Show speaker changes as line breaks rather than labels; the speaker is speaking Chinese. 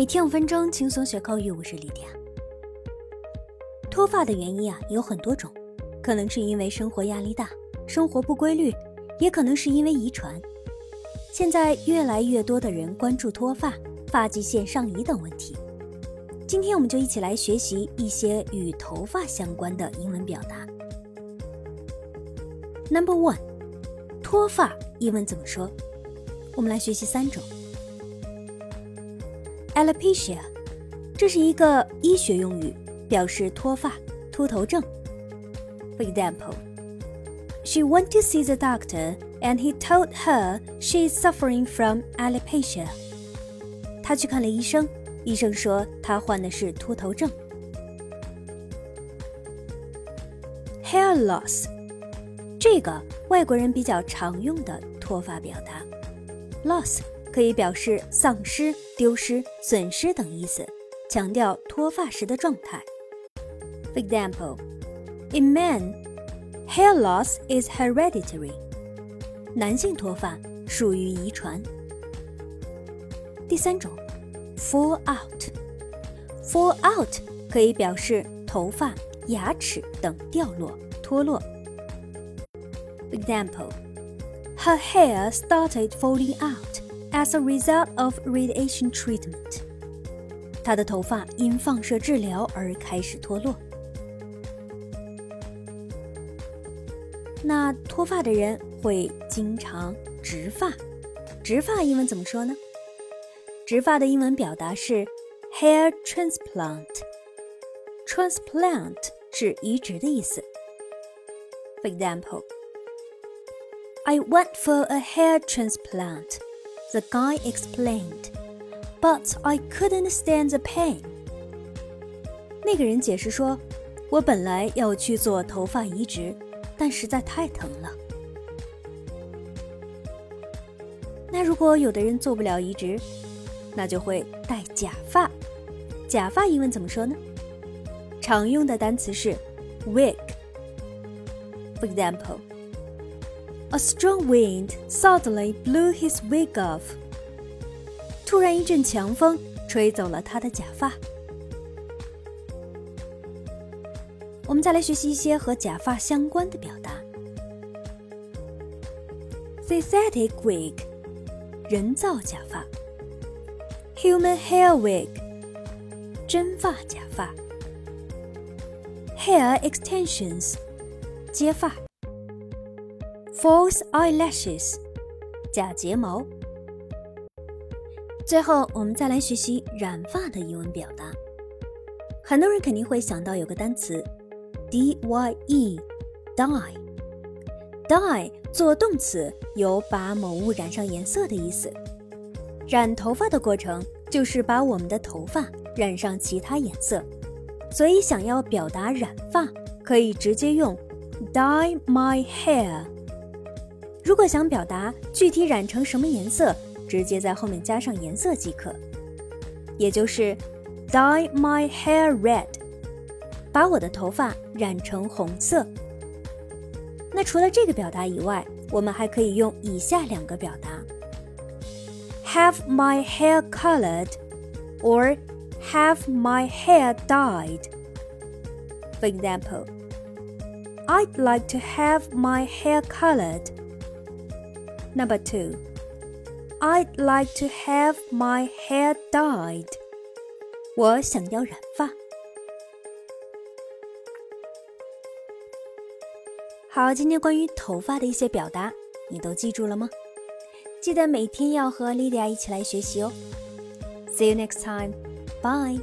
每天五分钟，轻松学口语。我是莉迪亚。脱发的原因啊有很多种，可能是因为生活压力大、生活不规律，也可能是因为遗传。现在越来越多的人关注脱发、发际线上移等问题。今天我们就一起来学习一些与头发相关的英文表达。Number one，脱发英文怎么说？我们来学习三种。Alopecia，这是一个医学用语，表示脱发、秃头症。For example, she went to see the doctor and he told her she is suffering from alopecia. 她去看了医生，医生说她患的是秃头症。Hair loss，这个外国人比较常用的脱发表达。Loss 可以表示丧失、丢失、损失等意思，强调脱发时的状态。For example, in men, hair loss is hereditary. 男性脱发属于遗传。第三种，fall out。fall out 可以表示头发、牙齿等掉落、脱落。For example. Her hair started falling out as a result of radiation treatment. 她的头发因放射治疗而开始脱落。那脱发的人会经常植发，植发英文怎么说呢？植发的英文表达是 hair transplant。transplant 是移植的意思。For example. I went for a hair transplant, The guy explained, but I couldn't stand the pain. 那个人解释说，我本来要去做头发移植，但实在太疼了。那如果有的人做不了移植，那就会戴假发。假发英文怎么说呢？常用的单词是 wig。For example. A strong wind suddenly blew his wig off. 突然一阵强风吹走了他的假发。我们再来学习一些和假发相关的表达。Synthetic wig，人造假发。Human hair wig，真发假发。Hair extensions，接发。False eyelashes，假睫毛。最后，我们再来学习染发的英文表达。很多人肯定会想到有个单词，dye，dye。dye 做动词，有把某物染上颜色的意思。染头发的过程就是把我们的头发染上其他颜色，所以想要表达染发，可以直接用 dye my hair。如果想表达具体染成什么颜色，直接在后面加上颜色即可，也就是 dye my hair red，把我的头发染成红色。那除了这个表达以外，我们还可以用以下两个表达：have my hair colored，or have my hair dyed。For example, I'd like to have my hair colored. Number two, I'd like to have my hair dyed. 我想要染发。好，今天关于头发的一些表达，你都记住了吗？记得每天要和莉莉娅一起来学习哦。See you next time. Bye.